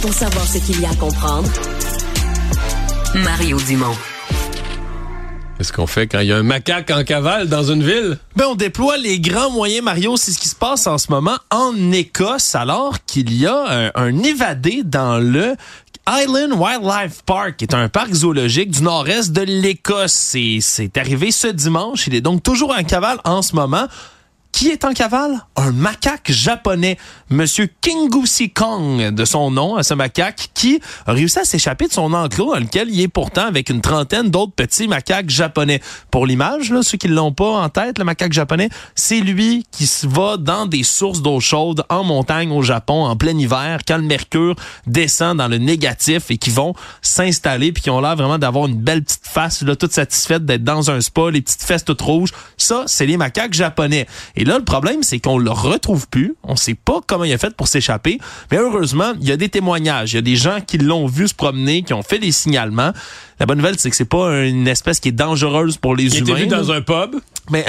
pour savoir ce qu'il y a à comprendre. Mario Dumont. Qu'est-ce qu'on fait quand il y a un macaque en cavale dans une ville? Ben, on déploie les grands moyens, Mario. C'est ce qui se passe en ce moment en Écosse, alors qu'il y a un, un évadé dans le Island Wildlife Park, qui est un parc zoologique du nord-est de l'Écosse. C'est arrivé ce dimanche. Il est donc toujours en cavale en ce moment. Qui est en cavale? Un macaque japonais, Monsieur Kingusi Kong, de son nom, à ce macaque, qui a réussi à s'échapper de son enclos, dans lequel il est pourtant avec une trentaine d'autres petits macaques japonais. Pour l'image, là, ceux qui l'ont pas en tête, le macaque japonais, c'est lui qui se va dans des sources d'eau chaude en montagne au Japon en plein hiver, quand le mercure descend dans le négatif et qui vont s'installer puis qui ont l'air vraiment d'avoir une belle petite face, là, toute satisfaite d'être dans un spa, les petites fesses toutes rouges. Ça, c'est les macaques japonais. Et là, le problème, c'est qu'on le retrouve plus. On sait pas comment il a fait pour s'échapper. Mais heureusement, il y a des témoignages. Il y a des gens qui l'ont vu se promener, qui ont fait des signalements. La bonne nouvelle, c'est que c'est pas une espèce qui est dangereuse pour les il humains. Il était vu dans un pub. Mais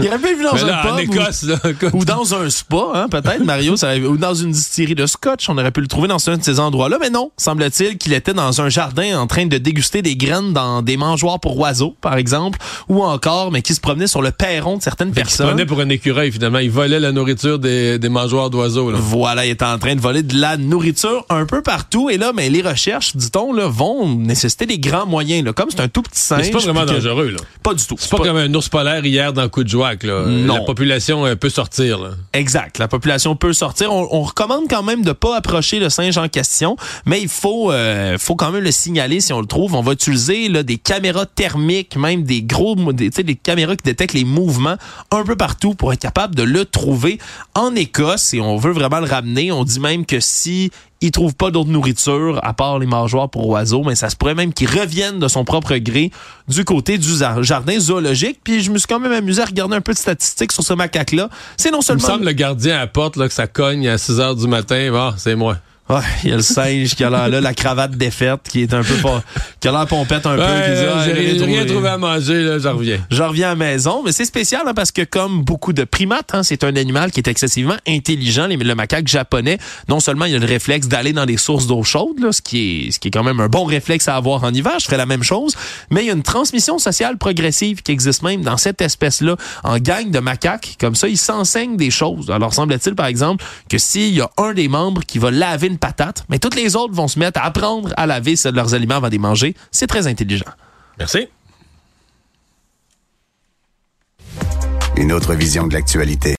il aurait pu vu dans là, un pub en Écosse, ou, là, ou dans un spa, hein, peut-être Mario, ça ou dans une distillerie de scotch, on aurait pu le trouver dans un de ces endroits-là, mais non, semble-t-il qu'il était dans un jardin en train de déguster des graines dans des mangeoires pour oiseaux, par exemple, ou encore, mais qui se promenait sur le perron de certaines Il se personnes. prenait pour un écureuil, finalement. Il volait la nourriture des, des mangeoires d'oiseaux. là. Voilà, il est en train de voler de la nourriture un peu partout. Et là, mais les recherches, dit-on, là, vont nécessiter des grands moyens. Là. Comme c'est un tout petit singe. C'est pas vraiment que- dangereux, là. Pas du tout. C'est pas, comme un ours polaire hier dans Coup de Joac, là. Non. La population euh, peut sortir, là. Exact. La population peut sortir. On, on recommande quand même de pas approcher le singe en question, mais il faut, euh, faut quand même le signaler si on le trouve. On va utiliser là, des caméras thermiques, même des gros, des, des caméras qui détectent les mouvements un peu partout pour être capable de le trouver en Écosse. Et on veut vraiment le ramener. On dit même que si il trouve pas d'autre nourriture à part les mangeoires pour oiseaux, mais ça se pourrait même qu'il revienne de son propre gré du côté du jardin zoologique. Puis je me suis quand même amusé à regarder un peu de statistiques sur ce macaque-là. C'est non Il me seulement semble le gardien à la porte, là, que ça cogne à 6 heures du matin. Ah, c'est moi. Ouais, il y a le singe qui a l'air là, la cravate défaite, qui est un peu pas, qui a l'air pompette un peu. Ouais, qui dit, là, Ah, j'ai rien, trouvé. trouvé à manger, là, j'en reviens. Je reviens à la maison, mais c'est spécial hein, parce que comme beaucoup de primates, hein, c'est un animal qui est excessivement intelligent. Les- Le macaque japonais, non seulement il a le réflexe d'aller dans des sources d'eau chaude, là, ce qui est ce qui est quand même un bon réflexe à avoir en hiver, je ferais la même chose, mais il y a une transmission sociale progressive qui existe même dans cette espèce-là en gang de macaques. Comme ça, ils s'enseignent des choses. Alors semble-t-il par exemple que s'il y a un des membres qui va laver une patate, mais toutes les autres vont se mettre à apprendre à laver leurs aliments avant de les manger. C'est très intelligent. Merci. Une autre vision de l'actualité.